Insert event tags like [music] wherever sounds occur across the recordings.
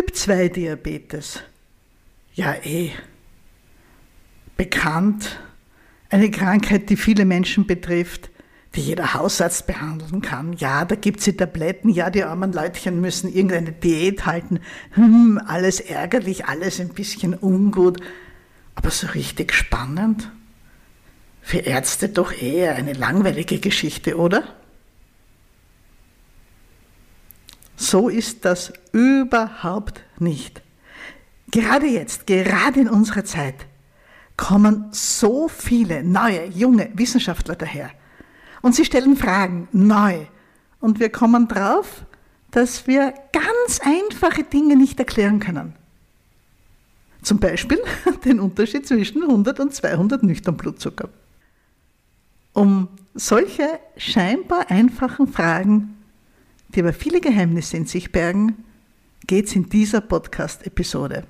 Typ 2 Diabetes. Ja, eh. Bekannt. Eine Krankheit, die viele Menschen betrifft, die jeder Hausarzt behandeln kann. Ja, da gibt es die Tabletten. Ja, die armen Leutchen müssen irgendeine Diät halten. Hm, alles ärgerlich, alles ein bisschen ungut. Aber so richtig spannend? Für Ärzte doch eher eine langweilige Geschichte, oder? So ist das überhaupt nicht. Gerade jetzt, gerade in unserer Zeit, kommen so viele neue, junge Wissenschaftler daher. Und sie stellen Fragen neu. Und wir kommen drauf, dass wir ganz einfache Dinge nicht erklären können. Zum Beispiel [laughs] den Unterschied zwischen 100 und 200 nüchtern Blutzucker. Um solche scheinbar einfachen Fragen die aber viele Geheimnisse in sich bergen, geht es in dieser Podcast-Episode.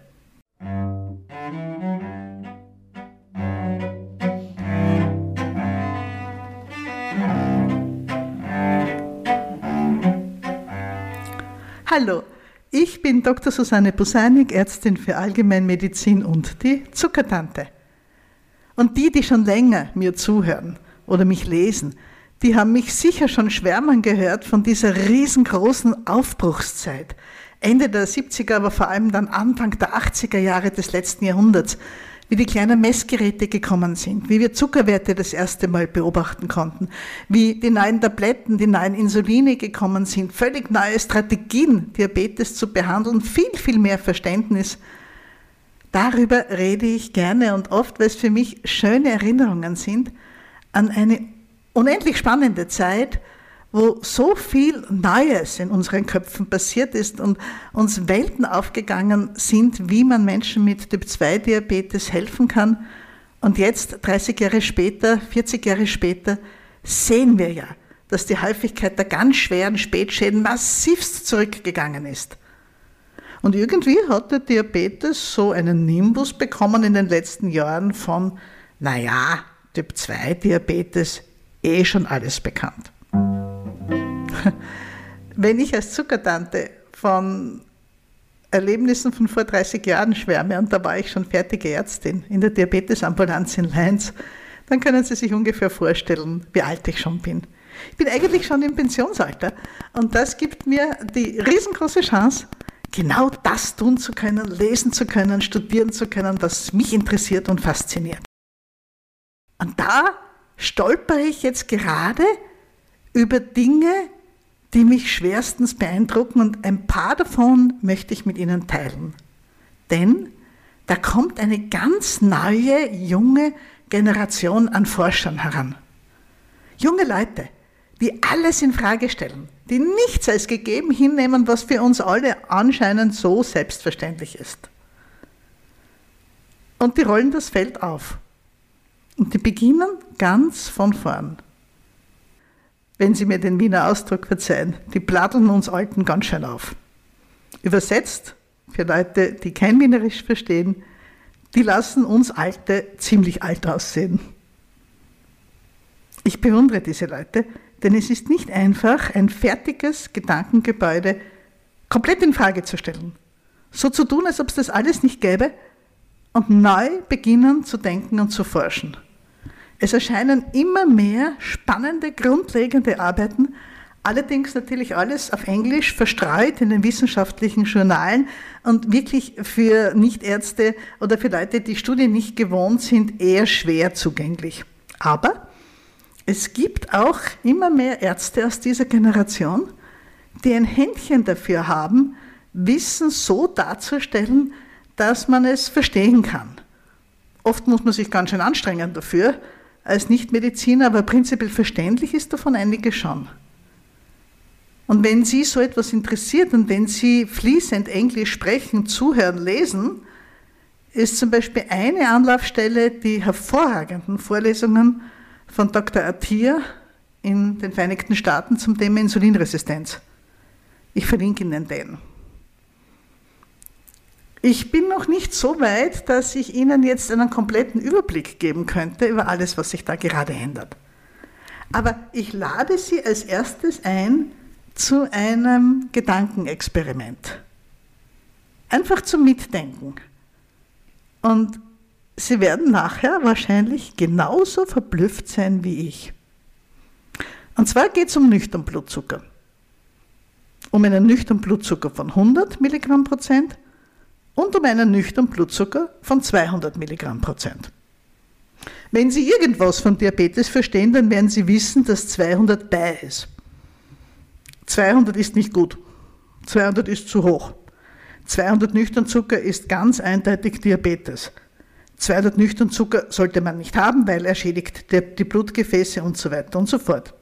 Hallo, ich bin Dr. Susanne Busanik, Ärztin für Allgemeinmedizin und die Zuckertante. Und die, die schon länger mir zuhören oder mich lesen, die haben mich sicher schon schwärmen gehört von dieser riesengroßen Aufbruchszeit. Ende der 70er, aber vor allem dann Anfang der 80er Jahre des letzten Jahrhunderts, wie die kleinen Messgeräte gekommen sind, wie wir Zuckerwerte das erste Mal beobachten konnten, wie die neuen Tabletten, die neuen Insuline gekommen sind, völlig neue Strategien, Diabetes zu behandeln, viel, viel mehr Verständnis. Darüber rede ich gerne und oft, weil es für mich schöne Erinnerungen sind an eine unendlich spannende Zeit, wo so viel Neues in unseren Köpfen passiert ist und uns Welten aufgegangen sind, wie man Menschen mit Typ-2-Diabetes helfen kann. Und jetzt, 30 Jahre später, 40 Jahre später, sehen wir ja, dass die Häufigkeit der ganz schweren Spätschäden massivst zurückgegangen ist. Und irgendwie hat der Diabetes so einen Nimbus bekommen in den letzten Jahren von, naja, Typ-2-Diabetes eh schon alles bekannt. [laughs] Wenn ich als Zuckertante von Erlebnissen von vor 30 Jahren schwärme, und da war ich schon fertige Ärztin in der Diabetesambulanz in Leinz, dann können Sie sich ungefähr vorstellen, wie alt ich schon bin. Ich bin eigentlich schon im Pensionsalter und das gibt mir die riesengroße Chance, genau das tun zu können, lesen zu können, studieren zu können, was mich interessiert und fasziniert. Und da stolpere ich jetzt gerade über Dinge, die mich schwerstens beeindrucken und ein paar davon möchte ich mit Ihnen teilen. Denn da kommt eine ganz neue, junge Generation an Forschern heran. Junge Leute, die alles in Frage stellen, die nichts als gegeben hinnehmen, was für uns alle anscheinend so selbstverständlich ist. Und die rollen das Feld auf. Und die beginnen ganz von vorn. Wenn Sie mir den Wiener Ausdruck verzeihen, die pladeln uns Alten ganz schön auf. Übersetzt, für Leute, die kein Wienerisch verstehen, die lassen uns Alte ziemlich alt aussehen. Ich bewundere diese Leute, denn es ist nicht einfach, ein fertiges Gedankengebäude komplett in Frage zu stellen. So zu tun, als ob es das alles nicht gäbe und neu beginnen zu denken und zu forschen. Es erscheinen immer mehr spannende, grundlegende Arbeiten, allerdings natürlich alles auf Englisch, verstreut in den wissenschaftlichen Journalen und wirklich für Nichtärzte oder für Leute, die Studien nicht gewohnt sind, eher schwer zugänglich. Aber es gibt auch immer mehr Ärzte aus dieser Generation, die ein Händchen dafür haben, Wissen so darzustellen, dass man es verstehen kann. Oft muss man sich ganz schön anstrengen dafür, als Nichtmediziner, aber prinzipiell verständlich ist davon einige schon. Und wenn Sie so etwas interessiert und wenn Sie fließend Englisch sprechen, zuhören, lesen, ist zum Beispiel eine Anlaufstelle die hervorragenden Vorlesungen von Dr. Attia in den Vereinigten Staaten zum Thema Insulinresistenz. Ich verlinke Ihnen den. Ich bin noch nicht so weit, dass ich Ihnen jetzt einen kompletten Überblick geben könnte über alles, was sich da gerade ändert. Aber ich lade Sie als erstes ein zu einem Gedankenexperiment. Einfach zum Mitdenken. Und Sie werden nachher wahrscheinlich genauso verblüfft sein wie ich. Und zwar geht es um nüchtern Blutzucker. Um einen nüchtern Blutzucker von 100 Milligramm Prozent und um einen nüchtern Blutzucker von 200 Milligramm Prozent. Wenn Sie irgendwas von Diabetes verstehen, dann werden Sie wissen, dass 200 bei ist. 200 ist nicht gut. 200 ist zu hoch. 200 nüchtern Zucker ist ganz eindeutig Diabetes. 200 nüchtern Zucker sollte man nicht haben, weil er schädigt die Blutgefäße und so weiter und so fort.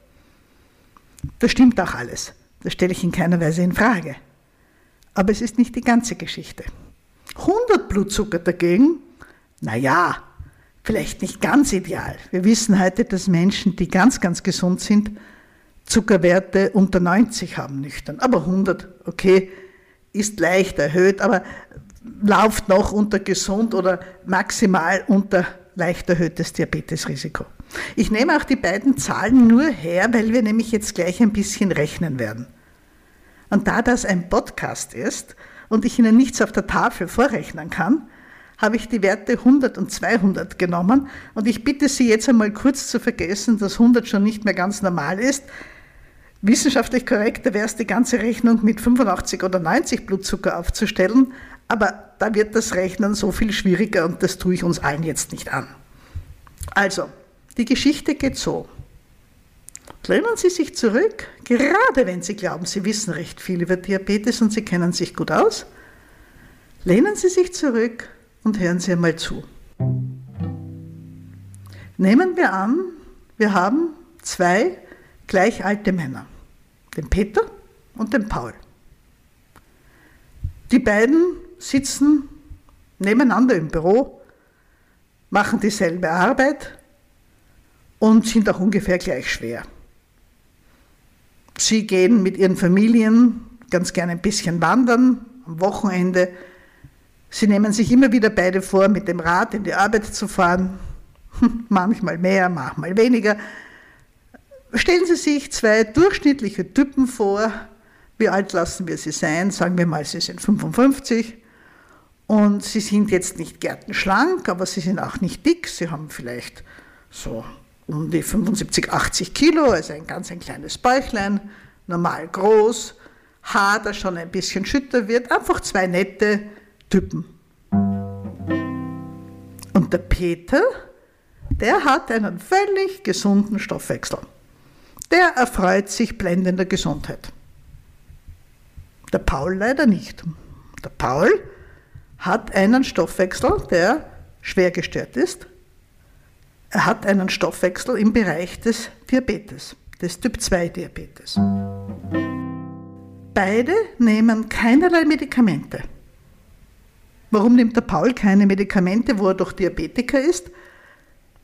Das stimmt auch alles. Das stelle ich in keiner Weise in Frage. Aber es ist nicht die ganze Geschichte. 100 Blutzucker dagegen, naja, vielleicht nicht ganz ideal. Wir wissen heute, dass Menschen, die ganz, ganz gesund sind, Zuckerwerte unter 90 haben nüchtern. Aber 100, okay, ist leicht erhöht, aber läuft noch unter gesund oder maximal unter leicht erhöhtes Diabetesrisiko. Ich nehme auch die beiden Zahlen nur her, weil wir nämlich jetzt gleich ein bisschen rechnen werden. Und da das ein Podcast ist und ich Ihnen nichts auf der Tafel vorrechnen kann, habe ich die Werte 100 und 200 genommen und ich bitte Sie jetzt einmal kurz zu vergessen, dass 100 schon nicht mehr ganz normal ist. Wissenschaftlich korrekter wäre es, die ganze Rechnung mit 85 oder 90 Blutzucker aufzustellen, aber da wird das Rechnen so viel schwieriger und das tue ich uns allen jetzt nicht an. Also, die Geschichte geht so. Lehnen Sie sich zurück, gerade wenn Sie glauben, Sie wissen recht viel über Diabetes und Sie kennen sich gut aus. Lehnen Sie sich zurück und hören Sie einmal zu. Nehmen wir an, wir haben zwei gleich alte Männer, den Peter und den Paul. Die beiden sitzen nebeneinander im Büro, machen dieselbe Arbeit und sind auch ungefähr gleich schwer. Sie gehen mit ihren Familien ganz gerne ein bisschen wandern am Wochenende. Sie nehmen sich immer wieder beide vor, mit dem Rad in die Arbeit zu fahren. Manchmal mehr, manchmal weniger. Stellen Sie sich zwei durchschnittliche Typen vor, wie alt lassen wir sie sein? Sagen wir mal, sie sind 55 und sie sind jetzt nicht gärtenschlank, aber sie sind auch nicht dick. Sie haben vielleicht so um die 75, 80 Kilo, also ein ganz ein kleines Bäuchlein, normal groß, Haar, das schon ein bisschen schütter wird. Einfach zwei nette Typen. Und der Peter, der hat einen völlig gesunden Stoffwechsel. Der erfreut sich blendender Gesundheit. Der Paul leider nicht. Der Paul hat einen Stoffwechsel, der schwer gestört ist. Er hat einen Stoffwechsel im Bereich des Diabetes, des Typ-2-Diabetes. Beide nehmen keinerlei Medikamente. Warum nimmt der Paul keine Medikamente, wo er doch Diabetiker ist?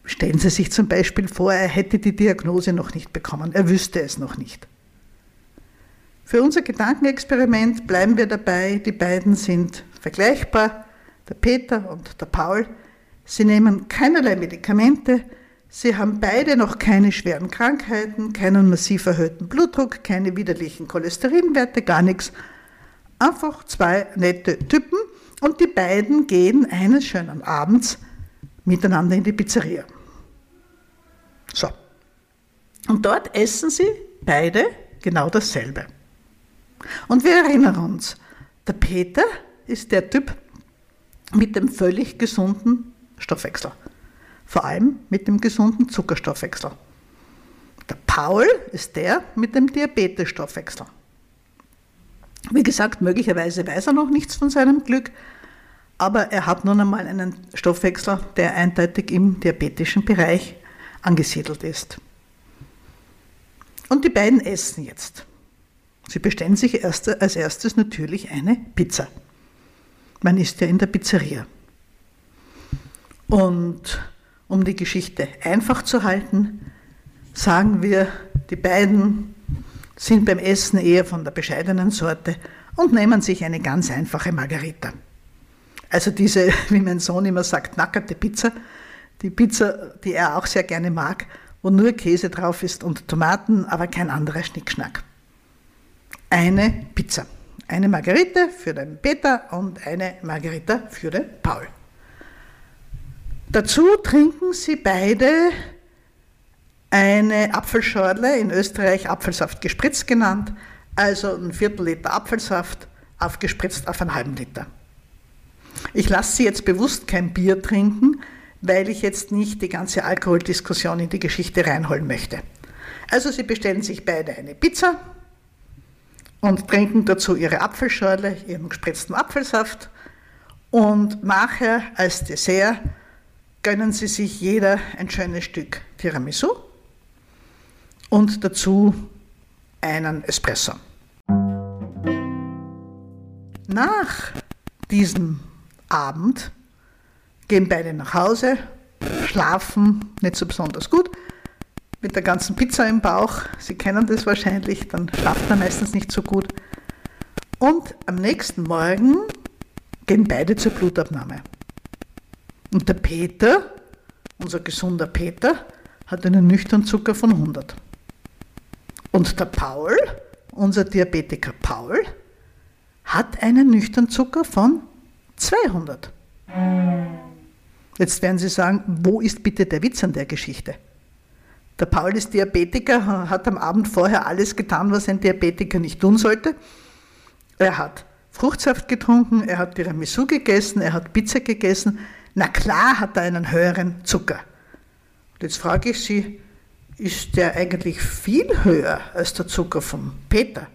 Stellen Sie sich zum Beispiel vor, er hätte die Diagnose noch nicht bekommen, er wüsste es noch nicht. Für unser Gedankenexperiment bleiben wir dabei, die beiden sind vergleichbar, der Peter und der Paul. Sie nehmen keinerlei Medikamente, sie haben beide noch keine schweren Krankheiten, keinen massiv erhöhten Blutdruck, keine widerlichen Cholesterinwerte, gar nichts. Einfach zwei nette Typen und die beiden gehen eines schönen Abends miteinander in die Pizzeria. So. Und dort essen sie beide genau dasselbe. Und wir erinnern uns, der Peter ist der Typ mit dem völlig gesunden Stoffwechsel. Vor allem mit dem gesunden Zuckerstoffwechsel. Der Paul ist der mit dem Diabetesstoffwechsel. Wie gesagt, möglicherweise weiß er noch nichts von seinem Glück, aber er hat nun einmal einen Stoffwechsel, der eindeutig im diabetischen Bereich angesiedelt ist. Und die beiden essen jetzt. Sie bestellen sich erst, als erstes natürlich eine Pizza. Man ist ja in der Pizzeria. Und um die Geschichte einfach zu halten, sagen wir, die beiden sind beim Essen eher von der bescheidenen Sorte und nehmen sich eine ganz einfache Margarita. Also diese, [laughs] wie mein Sohn immer sagt, nackerte Pizza, die Pizza, die er auch sehr gerne mag, wo nur Käse drauf ist und Tomaten, aber kein anderer Schnickschnack eine Pizza. Eine Margarite für den Peter und eine Margarita für den Paul. Dazu trinken sie beide eine Apfelschorle, in Österreich Apfelsaft gespritzt genannt, also ein Viertel Liter Apfelsaft aufgespritzt auf einen halben Liter. Ich lasse Sie jetzt bewusst kein Bier trinken, weil ich jetzt nicht die ganze Alkoholdiskussion in die Geschichte reinholen möchte. Also Sie bestellen sich beide eine Pizza und trinken dazu Ihre Apfelschorle, Ihren gespritzten Apfelsaft und nachher als Dessert gönnen Sie sich jeder ein schönes Stück Tiramisu und dazu einen Espresso. Nach diesem Abend gehen beide nach Hause, schlafen nicht so besonders gut, mit der ganzen Pizza im Bauch. Sie kennen das wahrscheinlich, dann schlaft man meistens nicht so gut. Und am nächsten Morgen gehen beide zur Blutabnahme. Und der Peter, unser gesunder Peter, hat einen nüchternen Zucker von 100. Und der Paul, unser Diabetiker Paul, hat einen nüchternen Zucker von 200. Jetzt werden Sie sagen, wo ist bitte der Witz an der Geschichte? Der Paul ist Diabetiker, hat am Abend vorher alles getan, was ein Diabetiker nicht tun sollte. Er hat Fruchtsaft getrunken, er hat Tiramisu gegessen, er hat Pizza gegessen. Na klar hat er einen höheren Zucker. Jetzt frage ich Sie, ist der eigentlich viel höher als der Zucker von Peter?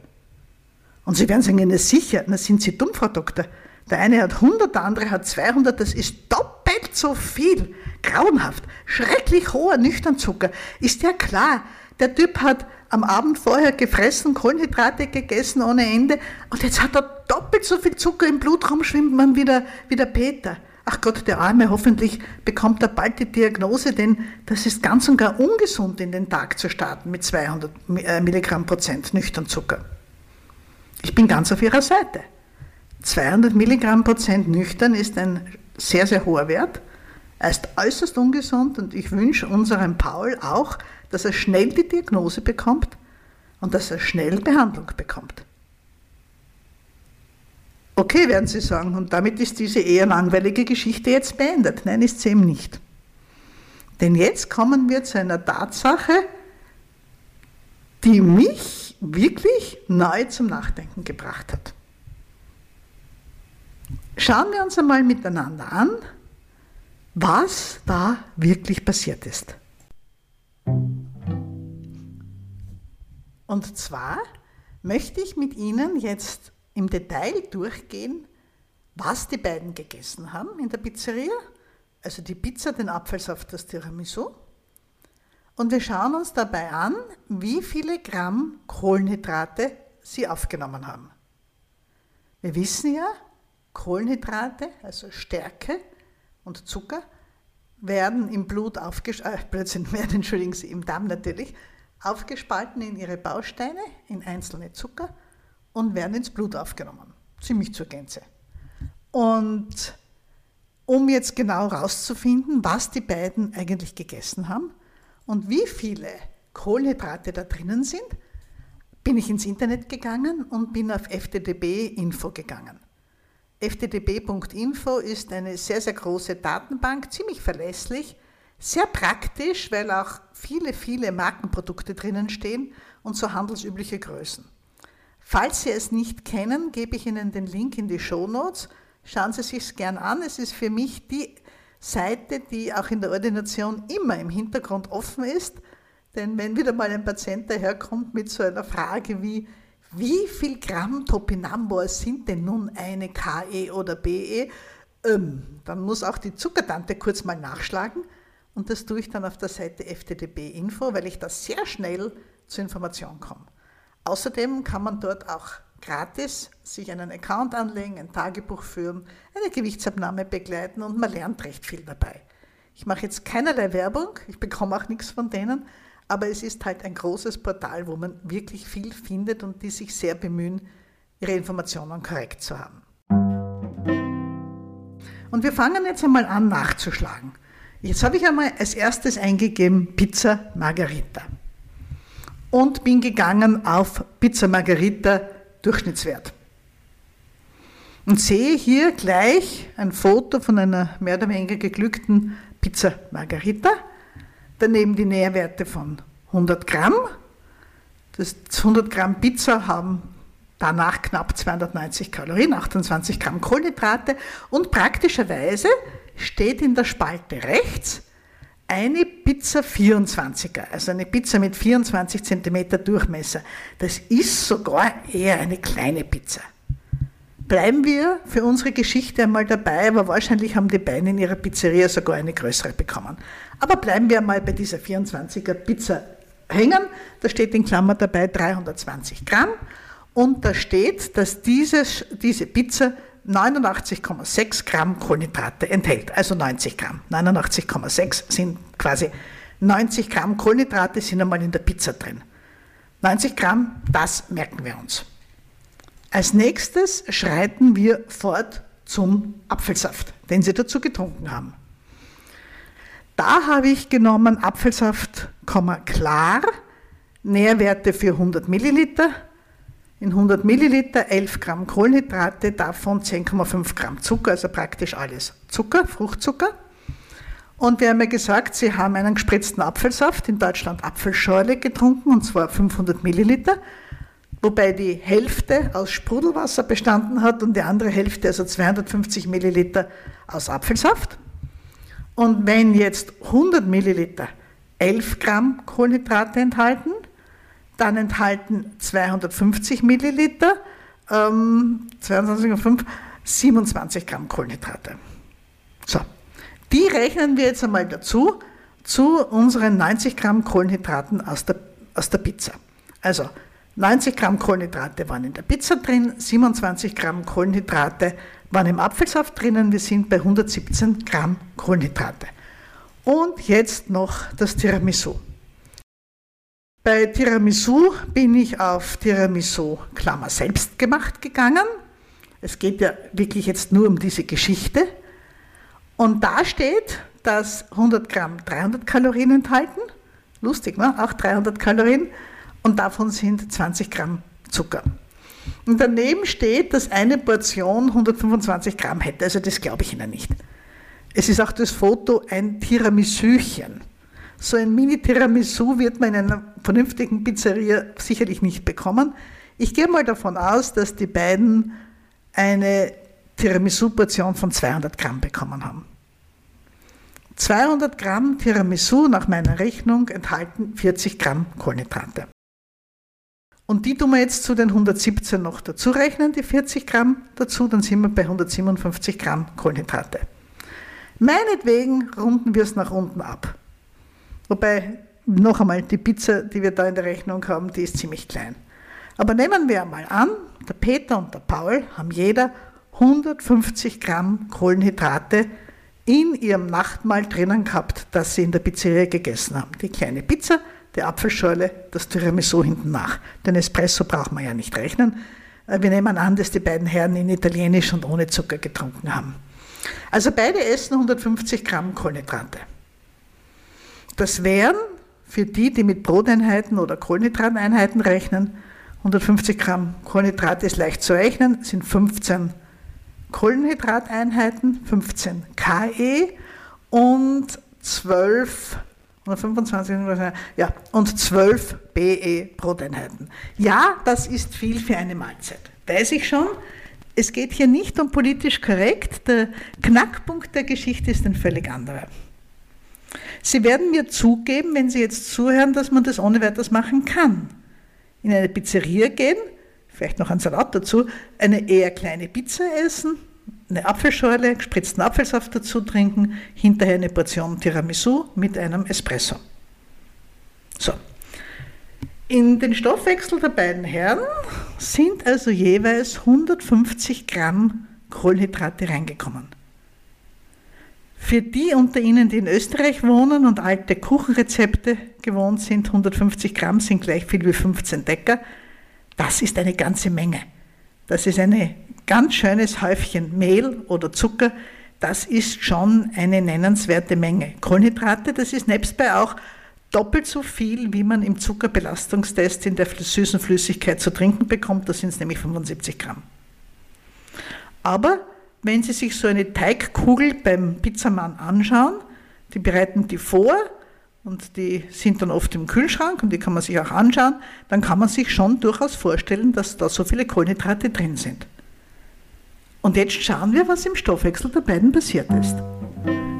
Und Sie werden sagen, na sicher, na sind Sie dumm, Frau Doktor. Der eine hat 100, der andere hat 200, das ist doppelt so viel. Grauenhaft, schrecklich hoher Nüchternzucker. Ist ja klar, der Typ hat am Abend vorher gefressen, Kohlenhydrate gegessen ohne Ende und jetzt hat er doppelt so viel Zucker im Blut rumschwimmt man wieder wie der Peter. Ach Gott, der Arme, hoffentlich bekommt er bald die Diagnose, denn das ist ganz und gar ungesund, in den Tag zu starten mit 200 äh, Milligramm Prozent Nüchternzucker. Ich bin ganz auf Ihrer Seite. 200 Milligramm Prozent nüchtern ist ein sehr, sehr hoher Wert. Er ist äußerst ungesund und ich wünsche unserem Paul auch, dass er schnell die Diagnose bekommt und dass er schnell Behandlung bekommt. Okay, werden Sie sagen, und damit ist diese eher langweilige Geschichte jetzt beendet. Nein, ist sie eben nicht. Denn jetzt kommen wir zu einer Tatsache, die mich wirklich neu zum Nachdenken gebracht hat. Schauen wir uns einmal miteinander an, was da wirklich passiert ist. Und zwar möchte ich mit Ihnen jetzt im Detail durchgehen, was die beiden gegessen haben in der Pizzeria, also die Pizza, den Apfelsaft, das Tiramisu. Und wir schauen uns dabei an, wie viele Gramm Kohlenhydrate sie aufgenommen haben. Wir wissen ja, Kohlenhydrate, also Stärke und Zucker, werden im Blut aufgespalten, äh, [laughs] entschuldigen Sie, im Darm natürlich, aufgespalten in ihre Bausteine, in einzelne Zucker und werden ins Blut aufgenommen. Ziemlich zur Gänze. Und um jetzt genau herauszufinden, was die beiden eigentlich gegessen haben und wie viele Kohlenhydrate da drinnen sind, bin ich ins Internet gegangen und bin auf FTDB-Info gegangen. FTDB.info ist eine sehr, sehr große Datenbank, ziemlich verlässlich, sehr praktisch, weil auch viele, viele Markenprodukte drinnen stehen und so handelsübliche Größen. Falls Sie es nicht kennen, gebe ich Ihnen den Link in die Show Notes. Schauen Sie sich gern an. Es ist für mich die Seite, die auch in der Ordination immer im Hintergrund offen ist. Denn wenn wieder mal ein Patient daherkommt mit so einer Frage wie, wie viel Gramm Topinambur sind denn nun eine KE oder BE? Ähm, dann muss auch die Zuckertante kurz mal nachschlagen und das tue ich dann auf der Seite FTDB Info, weil ich da sehr schnell zur Information komme. Außerdem kann man dort auch gratis sich einen Account anlegen, ein Tagebuch führen, eine Gewichtsabnahme begleiten und man lernt recht viel dabei. Ich mache jetzt keinerlei Werbung, ich bekomme auch nichts von denen, aber es ist halt ein großes Portal, wo man wirklich viel findet und die sich sehr bemühen, ihre Informationen korrekt zu haben. Und wir fangen jetzt einmal an nachzuschlagen. Jetzt habe ich einmal als erstes eingegeben Pizza Margarita und bin gegangen auf Pizza Margarita Durchschnittswert. und sehe hier gleich ein Foto von einer mehr oder weniger geglückten Pizza Margarita. Daneben die Nährwerte von 100 Gramm. Das 100 Gramm Pizza haben danach knapp 290 Kalorien, 28 Gramm Kohlenhydrate und praktischerweise steht in der Spalte rechts eine Pizza 24er, also eine Pizza mit 24 cm Durchmesser. Das ist sogar eher eine kleine Pizza. Bleiben wir für unsere Geschichte einmal dabei, aber wahrscheinlich haben die beiden in ihrer Pizzeria sogar eine größere bekommen. Aber bleiben wir einmal bei dieser 24er Pizza hängen. Da steht in Klammer dabei 320 Gramm und da steht, dass dieses, diese Pizza 89,6 Gramm Kohlenhydrate enthält, also 90 Gramm. 89,6 sind quasi 90 Gramm Kohlenhydrate sind einmal in der Pizza drin. 90 Gramm, das merken wir uns. Als nächstes schreiten wir fort zum Apfelsaft, den Sie dazu getrunken haben. Da habe ich genommen Apfelsaft, klar, Nährwerte für 100 Milliliter, in 100 Milliliter 11 Gramm Kohlenhydrate, davon 10,5 Gramm Zucker, also praktisch alles Zucker, Fruchtzucker. Und wir haben ja gesagt, Sie haben einen gespritzten Apfelsaft, in Deutschland Apfelschorle getrunken, und zwar 500 Milliliter, wobei die Hälfte aus Sprudelwasser bestanden hat und die andere Hälfte, also 250 Milliliter, aus Apfelsaft. Und wenn jetzt 100 Milliliter 11 Gramm Kohlenhydrate enthalten, dann enthalten 250 Milliliter, ähm, 22,5, 27 Gramm Kohlenhydrate. So, die rechnen wir jetzt einmal dazu, zu unseren 90 Gramm Kohlenhydraten aus der, aus der Pizza. Also 90 Gramm Kohlenhydrate waren in der Pizza drin, 27 Gramm Kohlenhydrate waren im Apfelsaft drinnen, wir sind bei 117 Gramm Kohlenhydrate. Und jetzt noch das Tiramisu. Bei Tiramisu bin ich auf Tiramisu Klammer selbst gemacht gegangen. Es geht ja wirklich jetzt nur um diese Geschichte. Und da steht, dass 100 Gramm 300 Kalorien enthalten. Lustig, ne? Auch 300 Kalorien. Und davon sind 20 Gramm Zucker. Und daneben steht, dass eine Portion 125 Gramm hätte. Also das glaube ich Ihnen nicht. Es ist auch das Foto ein Tiramisuchen. So ein Mini-Tiramisu wird man in einer vernünftigen Pizzeria sicherlich nicht bekommen. Ich gehe mal davon aus, dass die beiden eine Tiramisu-Portion von 200 Gramm bekommen haben. 200 Gramm Tiramisu nach meiner Rechnung enthalten 40 Gramm Kohlenhydrate. Und die tun wir jetzt zu den 117 noch dazu rechnen, die 40 Gramm dazu, dann sind wir bei 157 Gramm Kohlenhydrate. Meinetwegen runden wir es nach unten ab. Wobei, noch einmal, die Pizza, die wir da in der Rechnung haben, die ist ziemlich klein. Aber nehmen wir einmal an, der Peter und der Paul haben jeder 150 Gramm Kohlenhydrate in ihrem Nachtmahl drinnen gehabt, das sie in der Pizzeria gegessen haben. Die kleine Pizza, die Apfelschorle, das Tiramisu hinten nach. Den Espresso braucht man ja nicht rechnen. Äh, wir nehmen an, dass die beiden Herren in Italienisch und ohne Zucker getrunken haben. Also beide essen 150 Gramm Kohlenhydrate. Das wären für die, die mit Broteinheiten oder Kohlenhydrateinheiten rechnen, 150 Gramm Kohlenhydrate ist leicht zu rechnen, sind 15 Kohlenhydrateinheiten, 15 KE und 12 oder 25, ja, und 12 BE Broteinheiten. Ja, das ist viel für eine Mahlzeit. Weiß ich schon. Es geht hier nicht um politisch korrekt. Der Knackpunkt der Geschichte ist ein völlig anderer. Sie werden mir zugeben, wenn Sie jetzt zuhören, dass man das ohne weiteres machen kann. In eine Pizzeria gehen, vielleicht noch ein Salat dazu, eine eher kleine Pizza essen, eine Apfelschorle, gespritzten Apfelsaft dazu trinken, hinterher eine Portion Tiramisu mit einem Espresso. So. In den Stoffwechsel der beiden Herren sind also jeweils 150 Gramm Kohlenhydrate reingekommen. Für die unter Ihnen, die in Österreich wohnen und alte Kuchenrezepte gewohnt sind, 150 Gramm sind gleich viel wie 15 Decker. Das ist eine ganze Menge. Das ist ein ganz schönes Häufchen Mehl oder Zucker. Das ist schon eine nennenswerte Menge. Kohlenhydrate, das ist nebstbei auch doppelt so viel, wie man im Zuckerbelastungstest in der süßen Flüssigkeit zu trinken bekommt. Da sind es nämlich 75 Gramm. Aber wenn Sie sich so eine Teigkugel beim Pizzamann anschauen, die bereiten die vor und die sind dann oft im Kühlschrank und die kann man sich auch anschauen, dann kann man sich schon durchaus vorstellen, dass da so viele Kohlenhydrate drin sind. Und jetzt schauen wir, was im Stoffwechsel der beiden passiert ist.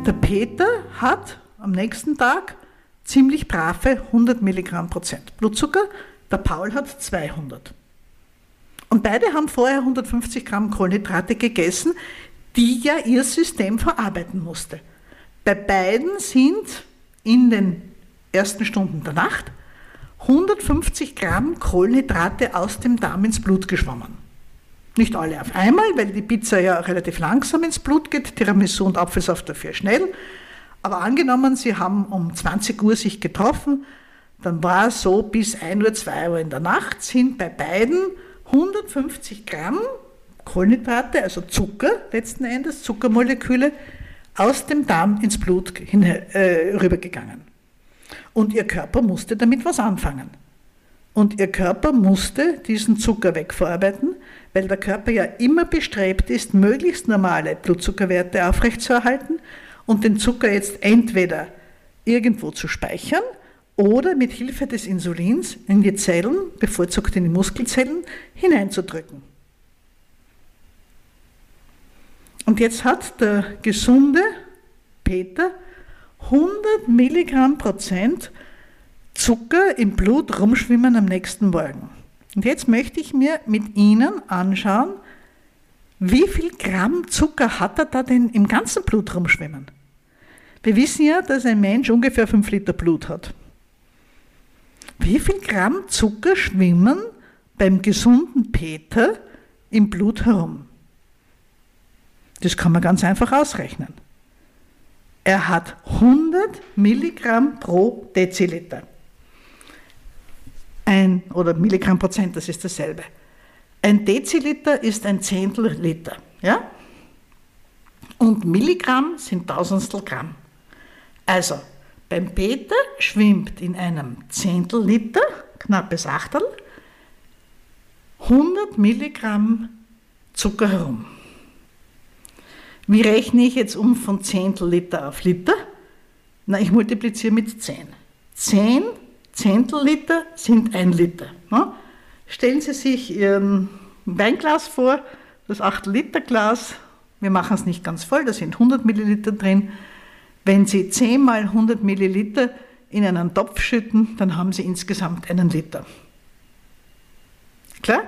Der Peter hat am nächsten Tag ziemlich brave 100 Milligramm Prozent Blutzucker, der Paul hat 200. Und beide haben vorher 150 Gramm Kohlenhydrate gegessen, die ja ihr System verarbeiten musste. Bei beiden sind in den ersten Stunden der Nacht 150 Gramm Kohlenhydrate aus dem Darm ins Blut geschwommen. Nicht alle auf einmal, weil die Pizza ja relativ langsam ins Blut geht, Tiramisu und Apfelsaft dafür schnell. Aber angenommen, Sie haben um 20 Uhr sich getroffen, dann war es so bis 1 Uhr, 2 Uhr in der Nacht sind bei beiden 150 Gramm Kohlenhydrate, also Zucker letzten Endes, Zuckermoleküle, aus dem Darm ins Blut hin, äh, rübergegangen. Und ihr Körper musste damit was anfangen. Und ihr Körper musste diesen Zucker wegverarbeiten, weil der Körper ja immer bestrebt ist, möglichst normale Blutzuckerwerte aufrechtzuerhalten und den Zucker jetzt entweder irgendwo zu speichern oder mit Hilfe des Insulins in die Zellen, bevorzugt in die Muskelzellen, hineinzudrücken. Und jetzt hat der gesunde Peter 100 Milligramm Prozent Zucker im Blut rumschwimmen am nächsten Morgen. Und jetzt möchte ich mir mit Ihnen anschauen, wie viel Gramm Zucker hat er da denn im ganzen Blut rumschwimmen? Wir wissen ja, dass ein Mensch ungefähr 5 Liter Blut hat. Wie viel Gramm Zucker schwimmen beim gesunden Peter im Blut herum? Das kann man ganz einfach ausrechnen. Er hat 100 Milligramm pro Deziliter. Ein, oder Milligramm Prozent, das ist dasselbe. Ein Deziliter ist ein Zehntel Liter. Ja? Und Milligramm sind Tausendstel Gramm. Also, beim Peter schwimmt in einem Zehntel Liter, knappes Achtel, 100 Milligramm Zucker herum. Wie rechne ich jetzt um von Zehntel Liter auf Liter? Na, ich multipliziere mit 10. 10 Zehntelliter sind ein Liter. Ne? Stellen Sie sich Ihren Weinglas vor, das 8-Liter-Glas. Wir machen es nicht ganz voll, da sind 100 Milliliter drin. Wenn Sie 10 mal 100 Milliliter in einen Topf schütten, dann haben Sie insgesamt einen Liter. Klar?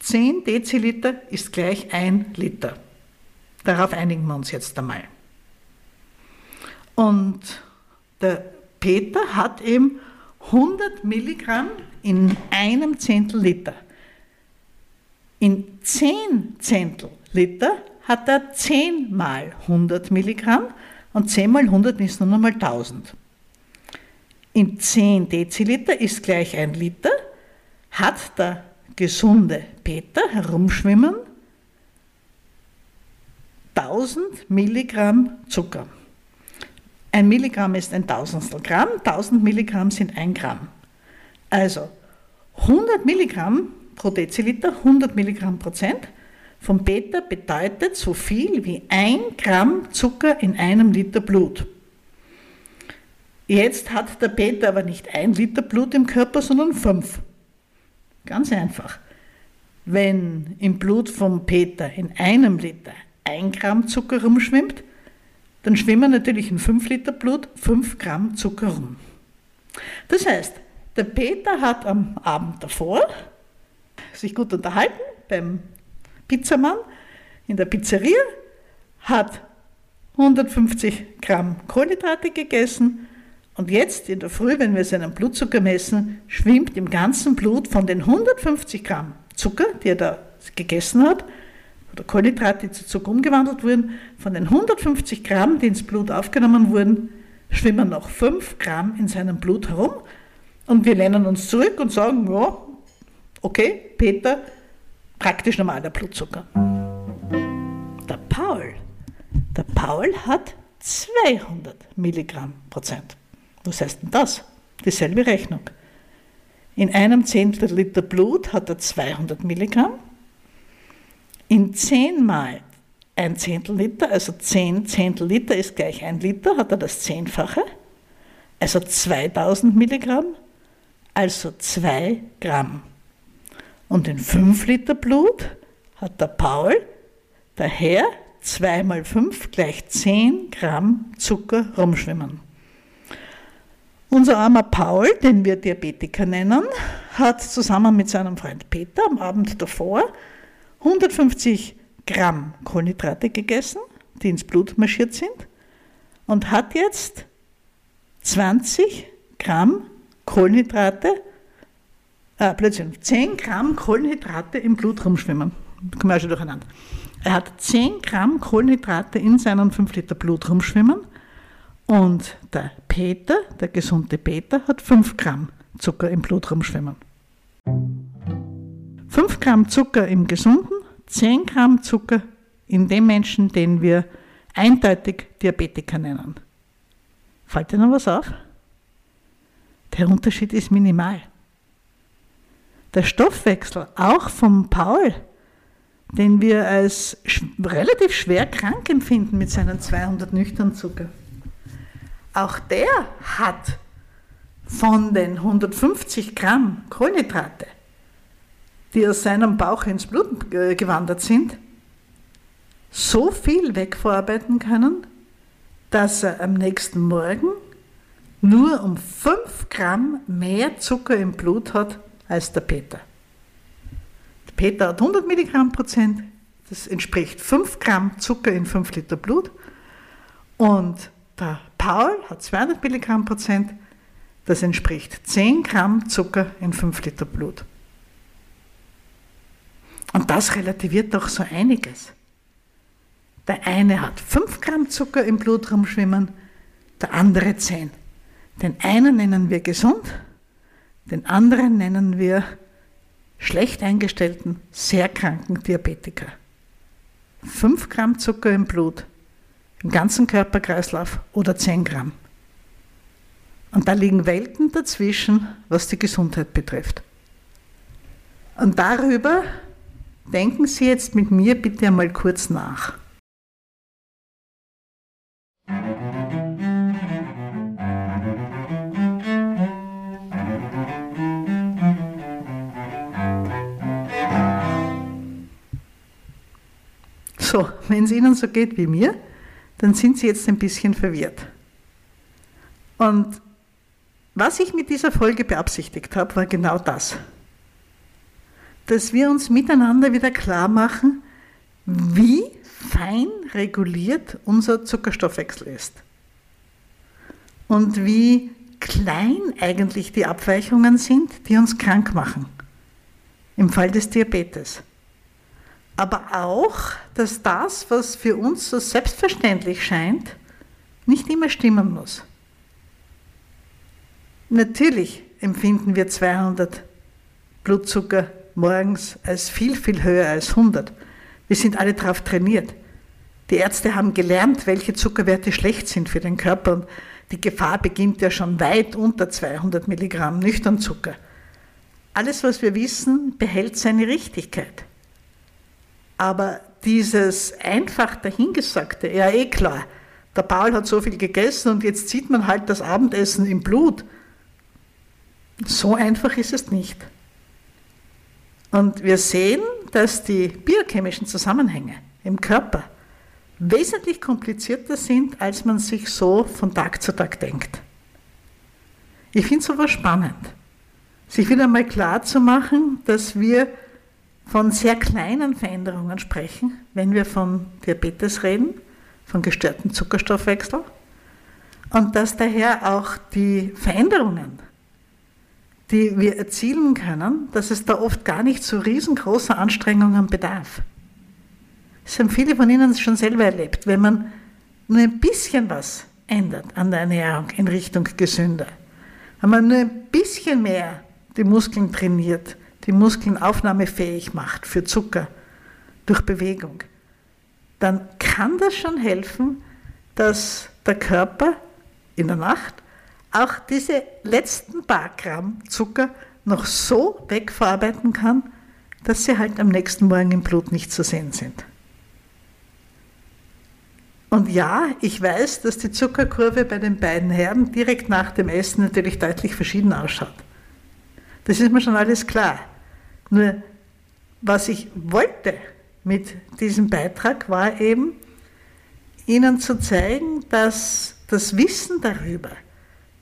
10 Deziliter ist gleich ein Liter. Darauf einigen wir uns jetzt einmal. Und der Peter hat eben 100 Milligramm in einem Zehntel Liter. In 10 Zehntel Liter hat er 10 mal 100 Milligramm und 10 mal 100 ist nun einmal 1000. In 10 Deziliter ist gleich ein Liter, hat der gesunde Peter herumschwimmen 1000 Milligramm Zucker. Ein Milligramm ist ein Tausendstel Gramm, 1000 Milligramm sind ein Gramm. Also 100 Milligramm pro Deziliter, 100 Milligramm Prozent vom Beta bedeutet so viel wie ein Gramm Zucker in einem Liter Blut. Jetzt hat der Beta aber nicht ein Liter Blut im Körper, sondern fünf. Ganz einfach. Wenn im Blut vom Peter in einem Liter ein Gramm Zucker rumschwimmt, dann schwimmen natürlich in 5 Liter Blut 5 Gramm Zucker rum. Das heißt, der Peter hat am Abend davor sich gut unterhalten beim Pizzamann in der Pizzeria, hat 150 Gramm Kohlenhydrate gegessen und jetzt in der Früh, wenn wir seinen Blutzucker messen, schwimmt im ganzen Blut von den 150 Gramm Zucker, die er da gegessen hat, oder Kohlenhydrate, die zu Zucker umgewandelt wurden, von den 150 Gramm, die ins Blut aufgenommen wurden, schwimmen noch 5 Gramm in seinem Blut herum. Und wir lehnen uns zurück und sagen, ja, okay, Peter, praktisch normaler Blutzucker. Der Paul, der Paul hat 200 Milligramm Prozent. Was heißt denn das? Dieselbe Rechnung. In einem Zehntel Liter Blut hat er 200 Milligramm in 10 mal ein Zehntel Liter, also 10 Zehntel Liter ist gleich ein Liter, hat er das Zehnfache, also 2000 Milligramm, also 2 Gramm. Und in 5 Liter Blut hat der Paul daher 2 mal 5 gleich 10 Gramm Zucker rumschwimmen. Unser armer Paul, den wir Diabetiker nennen, hat zusammen mit seinem Freund Peter am Abend davor 150 Gramm Kohlenhydrate gegessen, die ins Blut marschiert sind, und hat jetzt 20 Gramm Kohlenhydrate, äh, plötzlich 10 Gramm Kohlenhydrate im Blut rumschwimmen. Kommen wir schon durcheinander. Er hat 10 Gramm Kohlenhydrate in seinem 5 Liter Blut rumschwimmen und der Peter, der gesunde Peter, hat 5 Gramm Zucker im Blut rumschwimmen. 5 Gramm Zucker im gesunden, 10 Gramm Zucker in dem Menschen, den wir eindeutig Diabetiker nennen. Fällt dir noch was auf? Der Unterschied ist minimal. Der Stoffwechsel, auch vom Paul, den wir als relativ schwer krank empfinden mit seinen 200 nüchtern Zucker, auch der hat von den 150 Gramm Kohlenhydrate, die aus seinem Bauch ins Blut gewandert sind, so viel wegverarbeiten können, dass er am nächsten Morgen nur um 5 Gramm mehr Zucker im Blut hat als der Peter. Der Peter hat 100 Milligramm Prozent, das entspricht 5 Gramm Zucker in 5 Liter Blut und der Paul hat 200 Milligramm Prozent, das entspricht 10 Gramm Zucker in 5 Liter Blut. Und das relativiert doch so einiges. Der eine hat 5 Gramm Zucker im Blut rumschwimmen, der andere 10. Den einen nennen wir gesund, den anderen nennen wir schlecht eingestellten, sehr kranken Diabetiker. 5 Gramm Zucker im Blut, im ganzen Körperkreislauf oder 10 Gramm. Und da liegen Welten dazwischen, was die Gesundheit betrifft. Und darüber denken Sie jetzt mit mir bitte einmal kurz nach. Wenn es Ihnen so geht wie mir, dann sind Sie jetzt ein bisschen verwirrt. Und was ich mit dieser Folge beabsichtigt habe, war genau das. Dass wir uns miteinander wieder klar machen, wie fein reguliert unser Zuckerstoffwechsel ist. Und wie klein eigentlich die Abweichungen sind, die uns krank machen. Im Fall des Diabetes. Aber auch, dass das, was für uns so selbstverständlich scheint, nicht immer stimmen muss. Natürlich empfinden wir 200 Blutzucker morgens als viel, viel höher als 100. Wir sind alle darauf trainiert. Die Ärzte haben gelernt, welche Zuckerwerte schlecht sind für den Körper und die Gefahr beginnt ja schon weit unter 200 Milligramm nüchtern Zucker. Alles, was wir wissen, behält seine Richtigkeit. Aber dieses einfach dahingesagte, ja eh klar, der Paul hat so viel gegessen und jetzt sieht man halt das Abendessen im Blut. So einfach ist es nicht. Und wir sehen, dass die biochemischen Zusammenhänge im Körper wesentlich komplizierter sind, als man sich so von Tag zu Tag denkt. Ich finde es aber spannend, sich wieder mal klar zu machen, dass wir von sehr kleinen Veränderungen sprechen, wenn wir von Diabetes reden, von gestörtem Zuckerstoffwechsel und dass daher auch die Veränderungen die wir erzielen können, dass es da oft gar nicht so riesengroßer Anstrengungen bedarf. Das haben viele von Ihnen schon selber erlebt. Wenn man nur ein bisschen was ändert an der Ernährung in Richtung gesünder, wenn man nur ein bisschen mehr die Muskeln trainiert, die Muskeln aufnahmefähig macht für Zucker durch Bewegung, dann kann das schon helfen, dass der Körper in der Nacht auch diese letzten paar Gramm Zucker noch so wegverarbeiten kann, dass sie halt am nächsten Morgen im Blut nicht zu sehen sind. Und ja, ich weiß, dass die Zuckerkurve bei den beiden Herren direkt nach dem Essen natürlich deutlich verschieden ausschaut. Das ist mir schon alles klar. Nur was ich wollte mit diesem Beitrag war eben, Ihnen zu zeigen, dass das Wissen darüber,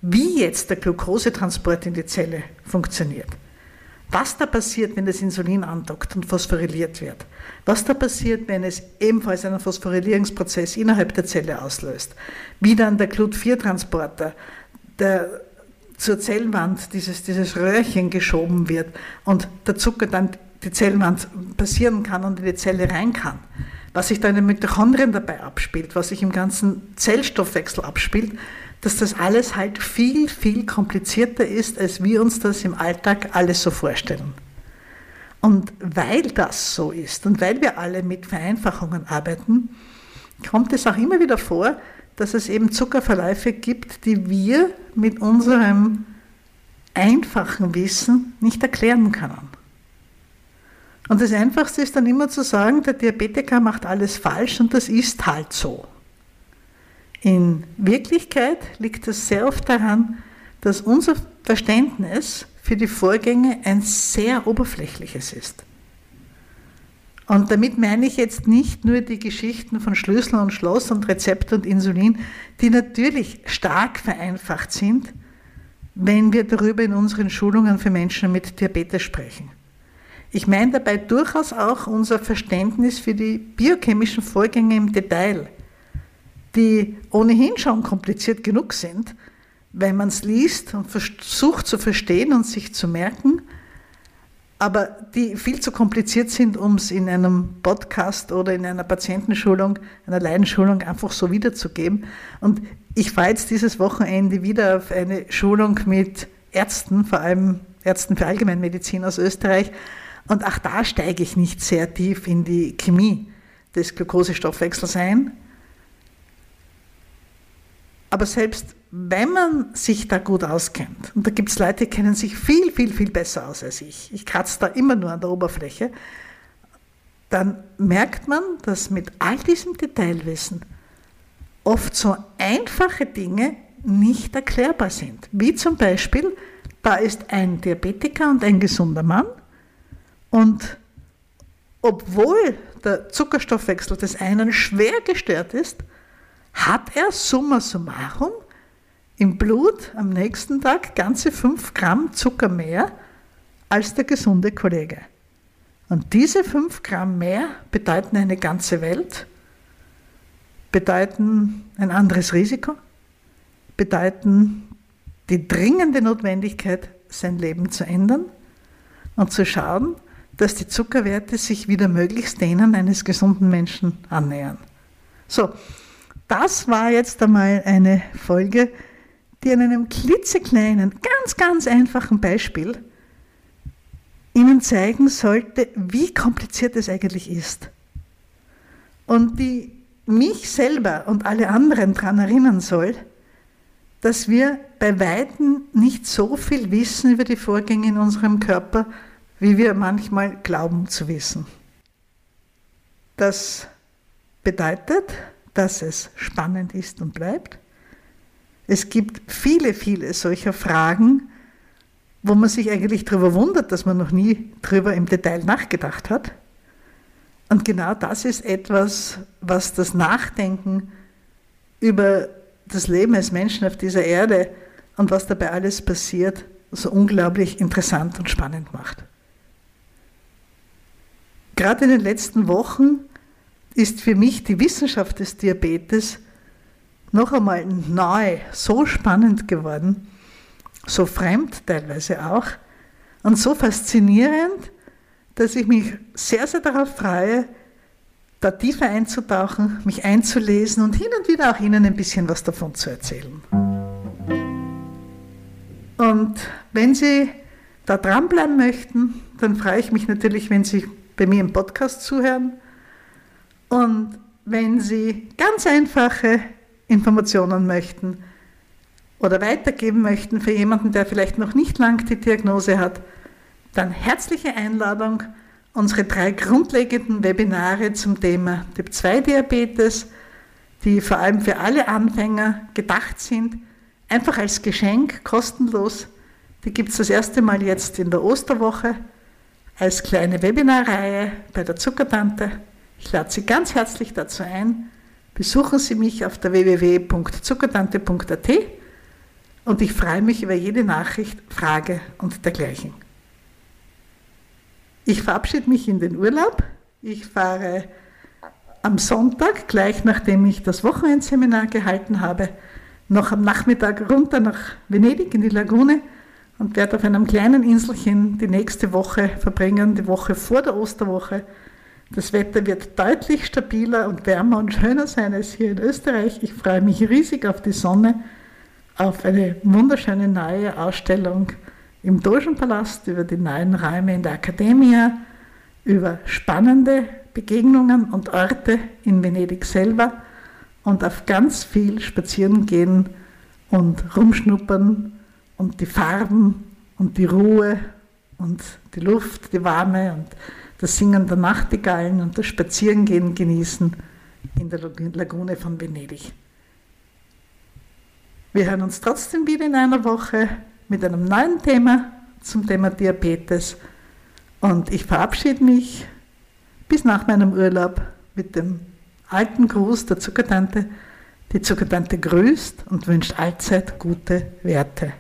wie jetzt der Glukosetransport in die Zelle funktioniert, was da passiert, wenn das Insulin andockt und phosphoryliert wird, was da passiert, wenn es ebenfalls einen Phosphorylierungsprozess innerhalb der Zelle auslöst, wie dann der Glut-4-Transporter der zur Zellwand dieses, dieses Röhrchen geschoben wird und der Zucker dann die Zellwand passieren kann und in die Zelle rein kann, was sich da in den Mitochondrien dabei abspielt, was sich im ganzen Zellstoffwechsel abspielt, dass das alles halt viel, viel komplizierter ist, als wir uns das im Alltag alles so vorstellen. Und weil das so ist und weil wir alle mit Vereinfachungen arbeiten, kommt es auch immer wieder vor, dass es eben Zuckerverläufe gibt, die wir mit unserem einfachen Wissen nicht erklären können. Und das Einfachste ist dann immer zu sagen, der Diabetiker macht alles falsch und das ist halt so. In Wirklichkeit liegt es sehr oft daran, dass unser Verständnis für die Vorgänge ein sehr oberflächliches ist. Und damit meine ich jetzt nicht nur die Geschichten von Schlüssel und Schloss und Rezept und Insulin, die natürlich stark vereinfacht sind, wenn wir darüber in unseren Schulungen für Menschen mit Diabetes sprechen. Ich meine dabei durchaus auch unser Verständnis für die biochemischen Vorgänge im Detail die ohnehin schon kompliziert genug sind, wenn man es liest und versucht zu verstehen und sich zu merken, aber die viel zu kompliziert sind, um es in einem Podcast oder in einer Patientenschulung, einer Leidenschulung einfach so wiederzugeben. Und ich fahre jetzt dieses Wochenende wieder auf eine Schulung mit Ärzten, vor allem Ärzten für Allgemeinmedizin aus Österreich. Und auch da steige ich nicht sehr tief in die Chemie des Glukosestoffwechsels ein, aber selbst wenn man sich da gut auskennt, und da gibt es Leute, die kennen sich viel, viel, viel besser aus als ich, ich kratze da immer nur an der Oberfläche, dann merkt man, dass mit all diesem Detailwissen oft so einfache Dinge nicht erklärbar sind. Wie zum Beispiel, da ist ein Diabetiker und ein gesunder Mann und obwohl der Zuckerstoffwechsel des einen schwer gestört ist, hat er summa summarum im Blut am nächsten Tag ganze 5 Gramm Zucker mehr als der gesunde Kollege. Und diese 5 Gramm mehr bedeuten eine ganze Welt, bedeuten ein anderes Risiko, bedeuten die dringende Notwendigkeit, sein Leben zu ändern und zu schauen, dass die Zuckerwerte sich wieder möglichst denen eines gesunden Menschen annähern. So, das war jetzt einmal eine Folge, die an einem klitzekleinen, ganz, ganz einfachen Beispiel Ihnen zeigen sollte, wie kompliziert es eigentlich ist. Und die mich selber und alle anderen daran erinnern soll, dass wir bei Weitem nicht so viel wissen über die Vorgänge in unserem Körper, wie wir manchmal glauben zu wissen. Das bedeutet, dass es spannend ist und bleibt. Es gibt viele, viele solcher Fragen, wo man sich eigentlich darüber wundert, dass man noch nie darüber im Detail nachgedacht hat. Und genau das ist etwas, was das Nachdenken über das Leben als Menschen auf dieser Erde und was dabei alles passiert, so unglaublich interessant und spannend macht. Gerade in den letzten Wochen ist für mich die Wissenschaft des Diabetes noch einmal neu so spannend geworden, so fremd teilweise auch und so faszinierend, dass ich mich sehr, sehr darauf freue, da tiefer einzutauchen, mich einzulesen und hin und wieder auch Ihnen ein bisschen was davon zu erzählen. Und wenn Sie da dranbleiben möchten, dann freue ich mich natürlich, wenn Sie bei mir im Podcast zuhören und wenn Sie ganz einfache Informationen möchten oder weitergeben möchten für jemanden, der vielleicht noch nicht lang die Diagnose hat, dann herzliche Einladung unsere drei grundlegenden Webinare zum Thema Typ-2-Diabetes, die vor allem für alle Anfänger gedacht sind, einfach als Geschenk, kostenlos. Die gibt es das erste Mal jetzt in der Osterwoche als kleine Webinarreihe bei der Zuckertante. Ich lade Sie ganz herzlich dazu ein. Besuchen Sie mich auf der www.zuckertante.at und ich freue mich über jede Nachricht, Frage und dergleichen. Ich verabschiede mich in den Urlaub. Ich fahre am Sonntag, gleich nachdem ich das Wochenendseminar gehalten habe, noch am Nachmittag runter nach Venedig in die Lagune und werde auf einem kleinen Inselchen die nächste Woche verbringen, die Woche vor der Osterwoche. Das Wetter wird deutlich stabiler und wärmer und schöner sein als hier in Österreich. Ich freue mich riesig auf die Sonne, auf eine wunderschöne neue Ausstellung im Dogenpalast über die neuen Räume in der Akademie, über spannende Begegnungen und Orte in Venedig selber und auf ganz viel spazieren gehen und rumschnuppern und die Farben und die Ruhe und die Luft, die Warme und das Singen der Nachtigallen und das Spazierengehen genießen in der Lagune von Venedig. Wir hören uns trotzdem wieder in einer Woche mit einem neuen Thema zum Thema Diabetes und ich verabschiede mich bis nach meinem Urlaub mit dem alten Gruß der Zuckertante. Die Zuckertante grüßt und wünscht allzeit gute Werte.